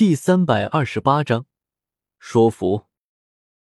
第三百二十八章说服。